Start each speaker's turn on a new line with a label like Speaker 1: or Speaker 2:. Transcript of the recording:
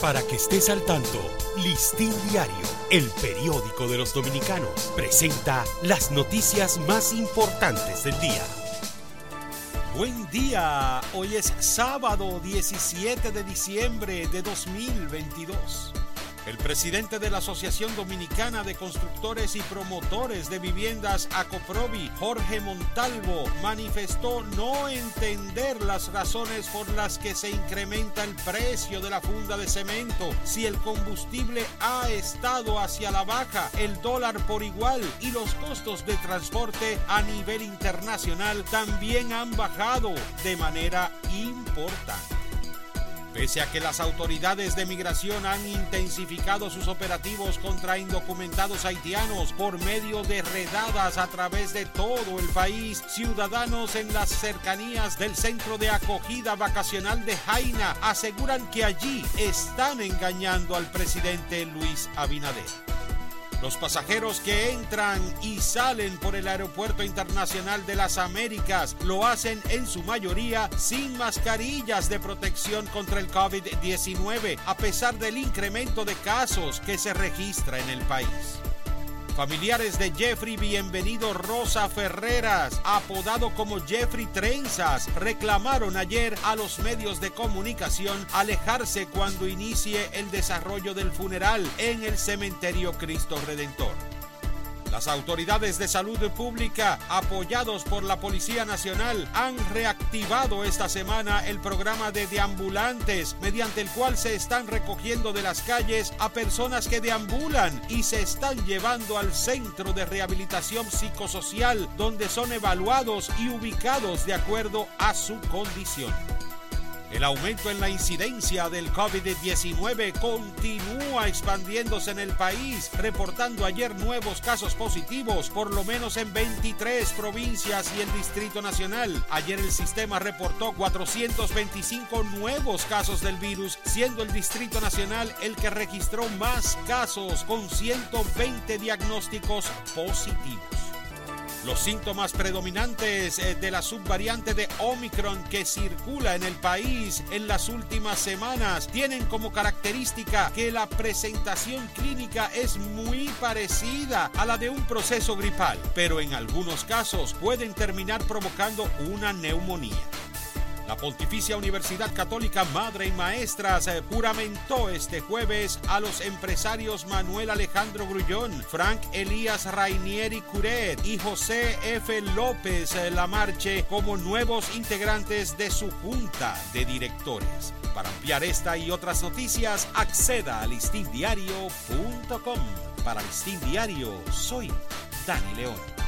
Speaker 1: Para que estés al tanto, Listín Diario, el periódico de los dominicanos, presenta las noticias más importantes del día. Buen día, hoy es sábado 17 de diciembre de 2022. El presidente de la Asociación Dominicana de Constructores y Promotores de Viviendas Acoprovi, Jorge Montalvo, manifestó no entender las razones por las que se incrementa el precio de la funda de cemento si el combustible ha estado hacia la baja, el dólar por igual y los costos de transporte a nivel internacional también han bajado de manera importante. Pese a que las autoridades de migración han intensificado sus operativos contra indocumentados haitianos por medio de redadas a través de todo el país, ciudadanos en las cercanías del centro de acogida vacacional de Jaina aseguran que allí están engañando al presidente Luis Abinader. Los pasajeros que entran y salen por el Aeropuerto Internacional de las Américas lo hacen en su mayoría sin mascarillas de protección contra el COVID-19, a pesar del incremento de casos que se registra en el país. Familiares de Jeffrey Bienvenido Rosa Ferreras, apodado como Jeffrey Trenzas, reclamaron ayer a los medios de comunicación alejarse cuando inicie el desarrollo del funeral en el cementerio Cristo Redentor. Las autoridades de salud pública, apoyados por la Policía Nacional, han reactivado esta semana el programa de deambulantes, mediante el cual se están recogiendo de las calles a personas que deambulan y se están llevando al centro de rehabilitación psicosocial, donde son evaluados y ubicados de acuerdo a su condición. El aumento en la incidencia del COVID-19 continúa expandiéndose en el país, reportando ayer nuevos casos positivos, por lo menos en 23 provincias y el Distrito Nacional. Ayer el sistema reportó 425 nuevos casos del virus, siendo el Distrito Nacional el que registró más casos, con 120 diagnósticos positivos. Los síntomas predominantes eh, de la subvariante de Omicron que circula en el país en las últimas semanas tienen como característica que la presentación clínica es muy parecida a la de un proceso gripal, pero en algunos casos pueden terminar provocando una neumonía. La Pontificia Universidad Católica Madre y Maestras juramentó este jueves a los empresarios Manuel Alejandro Grullón, Frank Elías Rainieri Curet y José F. López eh, Lamarche como nuevos integrantes de su junta de directores. Para ampliar esta y otras noticias, acceda a listindiario.com. Para Listín Diario, soy Dani León.